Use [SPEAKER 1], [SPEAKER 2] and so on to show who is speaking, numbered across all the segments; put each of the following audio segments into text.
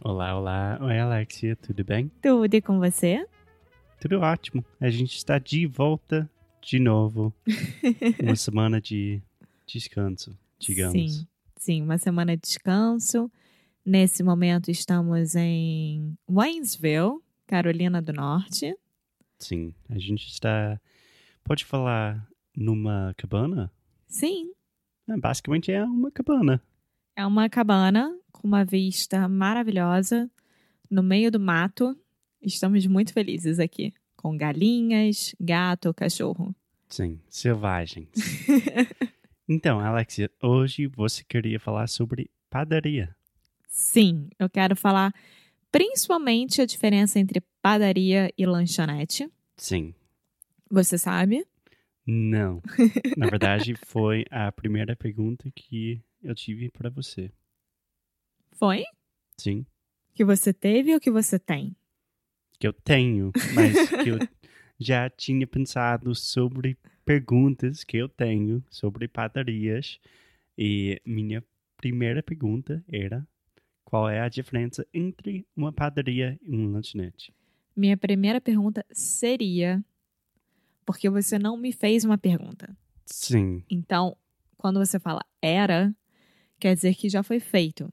[SPEAKER 1] Olá, olá. Oi, Alexia, tudo bem?
[SPEAKER 2] Tudo e com você?
[SPEAKER 1] Tudo ótimo. A gente está de volta de novo. Uma semana de descanso, digamos.
[SPEAKER 2] Sim, sim, uma semana de descanso. Nesse momento estamos em Waynesville, Carolina do Norte.
[SPEAKER 1] Sim, a gente está. Pode falar numa cabana?
[SPEAKER 2] Sim,
[SPEAKER 1] É, basicamente é uma cabana.
[SPEAKER 2] é uma cabana com uma vista maravilhosa no meio do mato. Estamos muito felizes aqui, com galinhas, gato, cachorro.
[SPEAKER 1] Sim, selvagens. então, Alexia, hoje você queria falar sobre padaria.
[SPEAKER 2] Sim, eu quero falar principalmente a diferença entre padaria e lanchonete.
[SPEAKER 1] Sim.
[SPEAKER 2] Você sabe?
[SPEAKER 1] Não. Na verdade, foi a primeira pergunta que eu tive para você.
[SPEAKER 2] Foi?
[SPEAKER 1] Sim.
[SPEAKER 2] Que você teve ou que você tem?
[SPEAKER 1] Que eu tenho, mas que eu já tinha pensado sobre perguntas que eu tenho sobre padarias. E minha primeira pergunta era: qual é a diferença entre uma padaria e um lanchonete?
[SPEAKER 2] Minha primeira pergunta seria: porque você não me fez uma pergunta.
[SPEAKER 1] Sim.
[SPEAKER 2] Então, quando você fala era, quer dizer que já foi feito,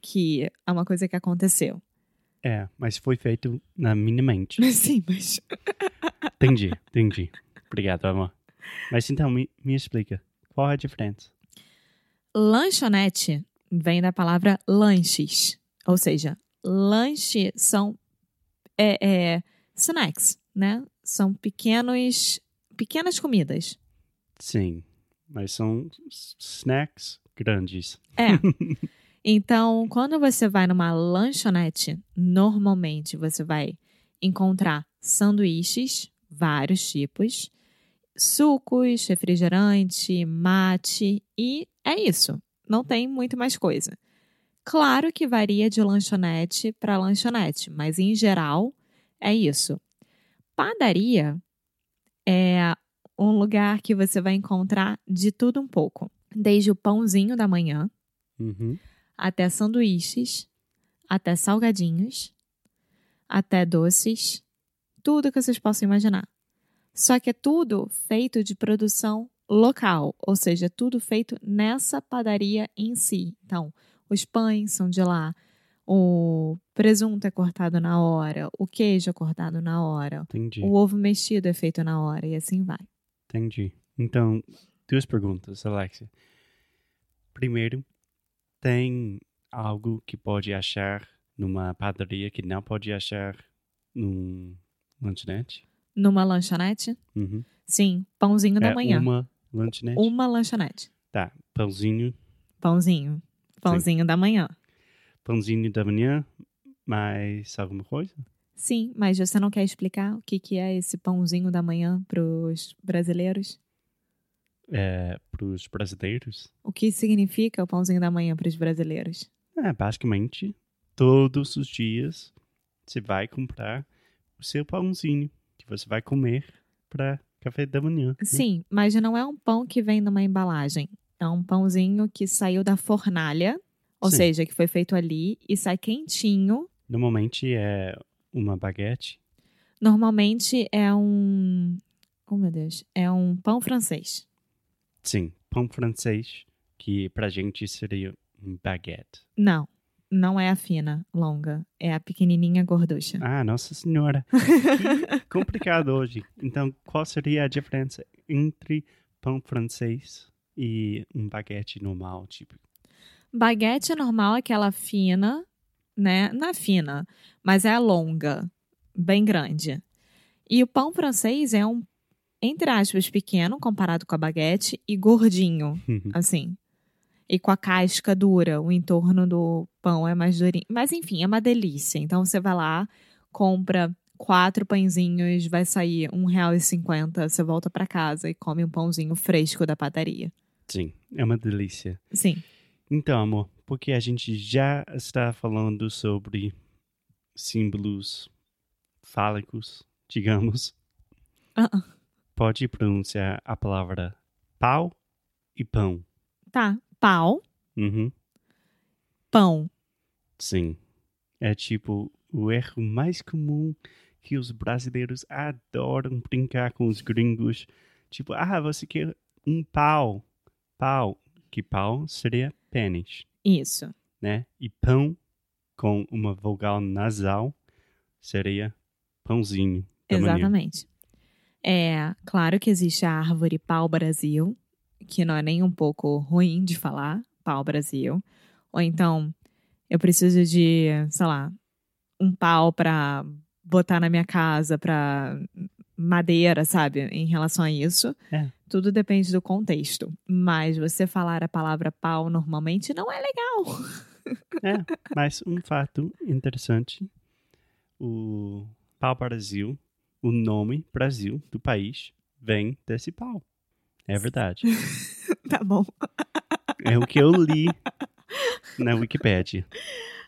[SPEAKER 2] que é uma coisa que aconteceu.
[SPEAKER 1] É, mas foi feito na minha mente.
[SPEAKER 2] Sim, mas
[SPEAKER 1] Entendi, entendi. Obrigado, amor. Mas então, me, me explica. Qual é a diferença?
[SPEAKER 2] lanchonete vem da palavra lanches, ou seja, lanche são é, é, snacks, né? São pequenos, pequenas comidas.
[SPEAKER 1] Sim, mas são snacks grandes.
[SPEAKER 2] É. Então, quando você vai numa lanchonete, normalmente você vai encontrar sanduíches, vários tipos, sucos, refrigerante, mate e é isso. Não tem muito mais coisa. Claro que varia de lanchonete para lanchonete, mas em geral é isso. Padaria é um lugar que você vai encontrar de tudo um pouco, desde o pãozinho da manhã
[SPEAKER 1] Uhum.
[SPEAKER 2] Até sanduíches, até salgadinhos, até doces, tudo que vocês possam imaginar. Só que é tudo feito de produção local, ou seja, tudo feito nessa padaria em si. Então, os pães são de lá, o presunto é cortado na hora, o queijo é cortado na hora,
[SPEAKER 1] Entendi,
[SPEAKER 2] o ovo mexido é feito na hora e assim vai.
[SPEAKER 1] entendi. Então, duas perguntas, Alexia. Primeiro, tem algo que pode achar numa padaria que não pode achar num lanchonete?
[SPEAKER 2] Numa lanchonete?
[SPEAKER 1] Uhum.
[SPEAKER 2] Sim, pãozinho da
[SPEAKER 1] é
[SPEAKER 2] manhã.
[SPEAKER 1] uma lanchonete?
[SPEAKER 2] Uma lanchonete.
[SPEAKER 1] Tá, pãozinho,
[SPEAKER 2] Pãozinho. Pãozinho da manhã.
[SPEAKER 1] pãozinho da manhã, mais alguma coisa?
[SPEAKER 2] Sim, mas você não quer explicar o que, que é esse pãozinho da manhã para os brasileiros?
[SPEAKER 1] É, para os brasileiros?
[SPEAKER 2] O que significa o pãozinho da manhã para os brasileiros?
[SPEAKER 1] É, basicamente, todos os dias você vai comprar o seu pãozinho que você vai comer para café da manhã. né?
[SPEAKER 2] Sim, mas não é um pão que vem numa embalagem. É um pãozinho que saiu da fornalha, ou
[SPEAKER 1] Sim.
[SPEAKER 2] seja, que foi feito ali e sai quentinho.
[SPEAKER 1] Normalmente é uma baguete.
[SPEAKER 2] Normalmente é um. Oh, meu Deus. É um pão francês.
[SPEAKER 1] Sim, pão francês, que pra gente seria um baguete.
[SPEAKER 2] Não. não é a fina, longa. É a pequenininha gorducha.
[SPEAKER 1] Ah, nossa senhora. que complicado hoje. Então, qual seria a diferença entre pão francês e um baguete normal, tipo?
[SPEAKER 2] Baguete normal é aquela fina, né? Não é fina, mas é longa, bem grande. E o pão francês é um, entre aspas, pequeno comparado com a baguete e gordinho, assim. E com a casca dura, o entorno do pão é mais durinho. Mas enfim, é uma delícia. Então você vai lá, compra quatro pãezinhos, vai sair um real e cinquenta. Você volta para casa e come um pãozinho fresco da padaria.
[SPEAKER 1] Sim, é uma delícia.
[SPEAKER 2] Sim.
[SPEAKER 1] Então, amor, porque a gente já está falando sobre símbolos fálicos, digamos,
[SPEAKER 2] Ah, ah.
[SPEAKER 1] Pode pronunciar a palavra pau e pão.
[SPEAKER 2] Tá. Pau,
[SPEAKER 1] Uhum.
[SPEAKER 2] pão.
[SPEAKER 1] Sim. É tipo o erro mais comum que os brasileiros adoram brincar com os gringos. Tipo, ah, você quer um pau. Pau. Que pau seria pênis,
[SPEAKER 2] Isso.
[SPEAKER 1] né? E pão com uma vogal nasal seria pãozinho. da manhã.
[SPEAKER 2] É claro que existe a árvore pau-brasil, que não é nem um pouco ruim de falar, pau-brasil. Ou então, eu preciso de, sei lá, um pau pra botar na minha casa, pra madeira, sabe? Em relação a isso.
[SPEAKER 1] É.
[SPEAKER 2] Tudo depende do contexto. Mas você falar a palavra pau normalmente não é legal.
[SPEAKER 1] É, mas um fato interessante: o pau Brasil, o nome Brasil do país, vem desse pau. É verdade.
[SPEAKER 2] tá bom.
[SPEAKER 1] É o que eu li na Wikipedia.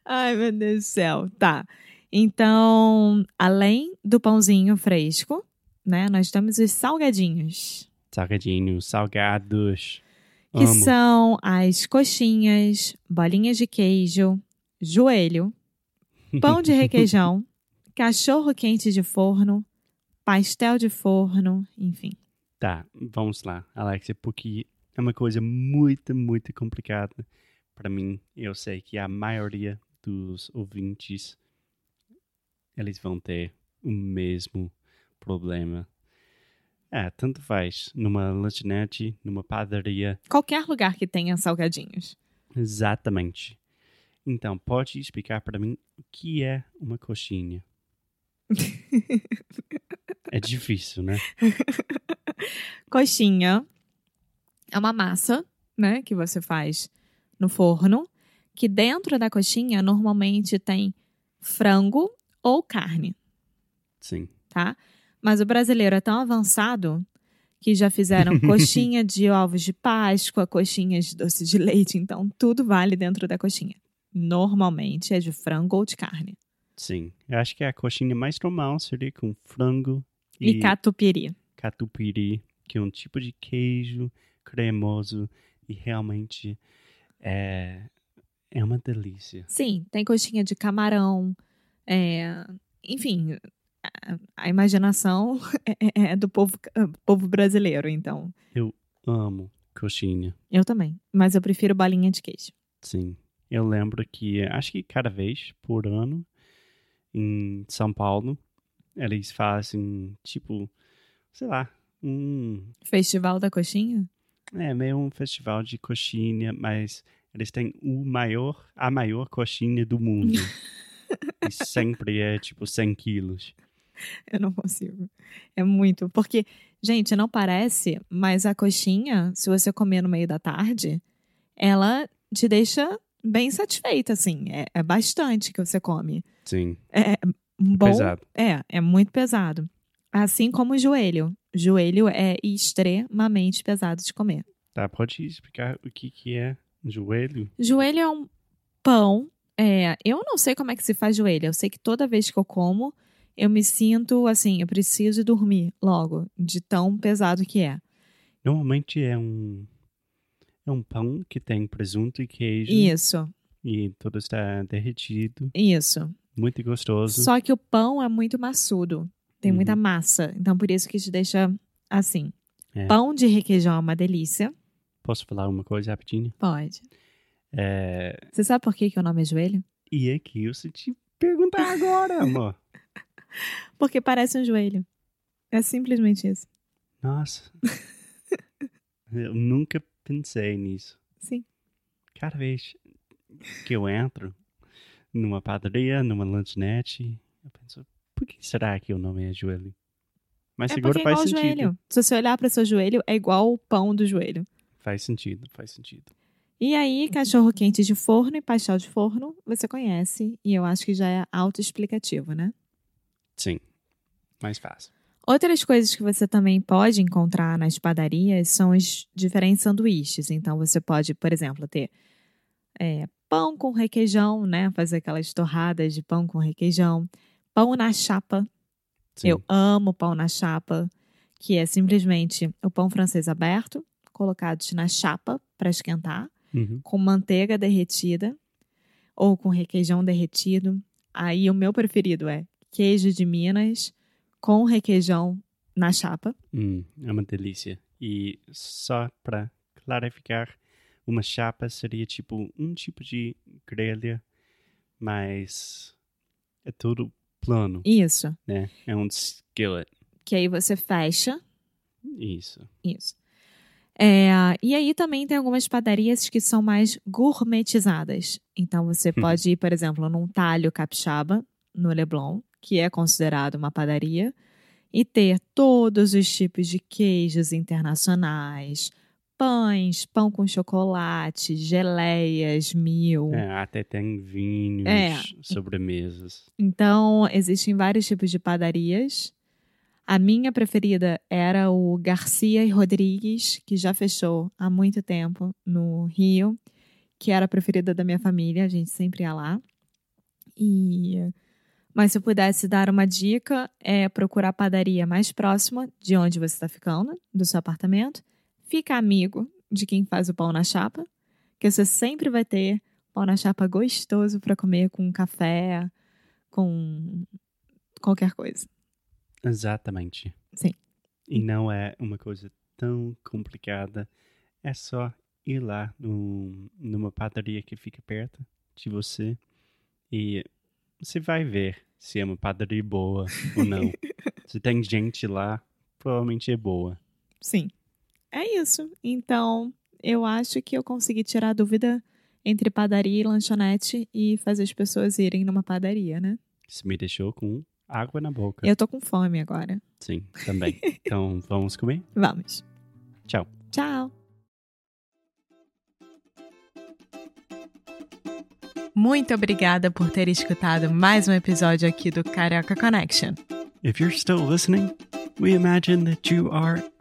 [SPEAKER 2] Ai, meu Deus do céu. Tá. Então, além do pãozinho fresco, né, nós temos os salgadinhos,
[SPEAKER 1] Salgadinhos, salgados.
[SPEAKER 2] que
[SPEAKER 1] Amo.
[SPEAKER 2] são as coxinhas, bolinhas de queijo, joelho, pão de requeijão, cachorro quente de forno, pastel de forno, enfim.
[SPEAKER 1] Tá, vamos lá, Alexia, porque é uma coisa muito, muito complicada para mim. Eu sei que a maioria dos ouvintes eles vão ter o mesmo problema. É, tanto faz. Numa lanchonete, numa padaria,
[SPEAKER 2] Qualquer lugar que tenha salgadinhos.
[SPEAKER 1] exatamente. Então, pode explicar para mim o que é uma coxinha? é difícil, né?
[SPEAKER 2] Coxinha é uma massa, né, que você faz no forno, que dentro da coxinha normalmente tem frango ou carne,
[SPEAKER 1] Sim.
[SPEAKER 2] tá? Mas o brasileiro é tão avançado que já fizeram coxinha de ovos de Páscoa, coxinhas de doce de leite, então tudo vale dentro da coxinha. Normalmente é de frango ou de carne.
[SPEAKER 1] Sim. Eu acho que a coxinha mais normal seria com frango
[SPEAKER 2] E,
[SPEAKER 1] e,
[SPEAKER 2] catupiry.
[SPEAKER 1] catupiry, que é um tipo de queijo cremoso e realmente é, é uma delícia.
[SPEAKER 2] Sim, tem coxinha de camarão. é, enfim, a, a imaginação é, é do povo, povo brasileiro, então.
[SPEAKER 1] Amo coxinha.
[SPEAKER 2] Eu também. Mas eu prefiro balinha de queijo.
[SPEAKER 1] Sim. Eu lembro que, acho que cada vez por ano, em São Paulo, eles fazem, tipo, sei lá, um.
[SPEAKER 2] Festival da coxinha?
[SPEAKER 1] É meio um festival de coxinha, mas eles têm o maior, a maior coxinha do mundo. e sempre é, tipo, 100 quilos.
[SPEAKER 2] Eu não consigo. É muito. Porque, gente, não parece, mas a coxinha, se você comer no meio da tarde, ela te deixa bem satisfeita, assim. É, é bastante que você come.
[SPEAKER 1] Sim,
[SPEAKER 2] É bom.
[SPEAKER 1] pesado.
[SPEAKER 2] É, é muito pesado. Assim como o joelho. Joelho é extremamente pesado de comer.
[SPEAKER 1] Tá, pode explicar o que que é joelho?
[SPEAKER 2] Joelho é um pão. É, eu não sei como é que se faz joelho. Eu sei que toda vez que eu como, eu me sinto assim, eu preciso dormir logo, de tão pesado que é.
[SPEAKER 1] Normalmente é um é um pão que tem presunto e queijo
[SPEAKER 2] Isso,
[SPEAKER 1] e tudo está derretido,
[SPEAKER 2] isso.
[SPEAKER 1] Muito gostoso.
[SPEAKER 2] Só que o pão é muito maçudo. Tem
[SPEAKER 1] Uhum.
[SPEAKER 2] muita massa. Então, por isso que te deixa assim.
[SPEAKER 1] É.
[SPEAKER 2] Pão de requeijão é uma delícia.
[SPEAKER 1] Posso falar uma coisa rapidinho?
[SPEAKER 2] Pode.
[SPEAKER 1] É,
[SPEAKER 2] Você sabe por que, que o nome é joelho?
[SPEAKER 1] e aqui eu se te perguntar agora, amor.
[SPEAKER 2] Porque parece um joelho. É simplesmente isso.
[SPEAKER 1] Nossa. eu nunca pensei nisso.
[SPEAKER 2] Sim.
[SPEAKER 1] Cada vez que eu entro numa padaria, numa lanchonete, eu penso, por que será que o nome é joelho? Mas
[SPEAKER 2] é
[SPEAKER 1] seguro
[SPEAKER 2] é
[SPEAKER 1] faz sentido.
[SPEAKER 2] joelho. Se você olhar para seu joelho, é igual o pão do joelho.
[SPEAKER 1] Faz sentido, faz sentido.
[SPEAKER 2] E aí, cachorro quente de forno e pastel de forno, você conhece. E eu acho que já é autoexplicativo, né?
[SPEAKER 1] Sim. Mais fácil.
[SPEAKER 2] Outras coisas que você também pode encontrar nas padarias são os diferentes sanduíches. Então, você pode, por exemplo, ter é, pão com requeijão, né? Fazer aquelas torradas de pão com requeijão. Pão na chapa.
[SPEAKER 1] Sim.
[SPEAKER 2] Eu amo pão na chapa, que é simplesmente o pão francês aberto, colocados na chapa para esquentar,
[SPEAKER 1] Uhum.
[SPEAKER 2] com manteiga derretida ou com requeijão derretido. Aí o meu preferido é queijo de Minas com requeijão na chapa.
[SPEAKER 1] Hum, é uma delícia. E só para clarificar, uma chapa seria tipo um tipo de grelha, mas é tudo plano,
[SPEAKER 2] Isso.
[SPEAKER 1] né? É um skillet.
[SPEAKER 2] Que aí você fecha.
[SPEAKER 1] Isso.
[SPEAKER 2] Isso. É, e aí também tem algumas padarias que são mais gourmetizadas. Então você pode ir, por exemplo, num talho capixaba, no Leblon, que é considerado uma padaria, e ter todos os tipos de queijos internacionais, pães, pão com chocolate, geleias, mil.
[SPEAKER 1] É, até tem vinhos,
[SPEAKER 2] É.
[SPEAKER 1] sobremesas.
[SPEAKER 2] Então, existem vários tipos de padarias. A minha preferida era o Garcia e Rodrigues, que já fechou há muito tempo no Rio, que era a preferida da minha família, a gente sempre ia lá. E mas se eu pudesse dar uma dica, é procurar a padaria mais próxima de onde você está ficando, do seu apartamento. Fica amigo de quem faz o pão na chapa, que você sempre vai ter pão na chapa gostoso para comer com café, com qualquer coisa.
[SPEAKER 1] Exatamente.
[SPEAKER 2] Sim.
[SPEAKER 1] E não é uma coisa tão complicada. É só ir lá num, numa padaria que fica perto de você e você vai ver se é uma padaria boa ou não. se tem gente lá, provavelmente é boa.
[SPEAKER 2] Sim. É isso. Então, eu acho que eu consegui tirar a dúvida entre padaria e lanchonete e fazer as pessoas irem numa padaria, né?
[SPEAKER 1] Isso me deixou com água na boca.
[SPEAKER 2] Eu tô com fome agora.
[SPEAKER 1] Sim, também. então vamos comer?
[SPEAKER 2] Vamos.
[SPEAKER 1] Tchau.
[SPEAKER 2] Tchau. Muito obrigada por ter escutado mais um episódio aqui do Carioca Connection.
[SPEAKER 1] If you're still listening, we imagine that you are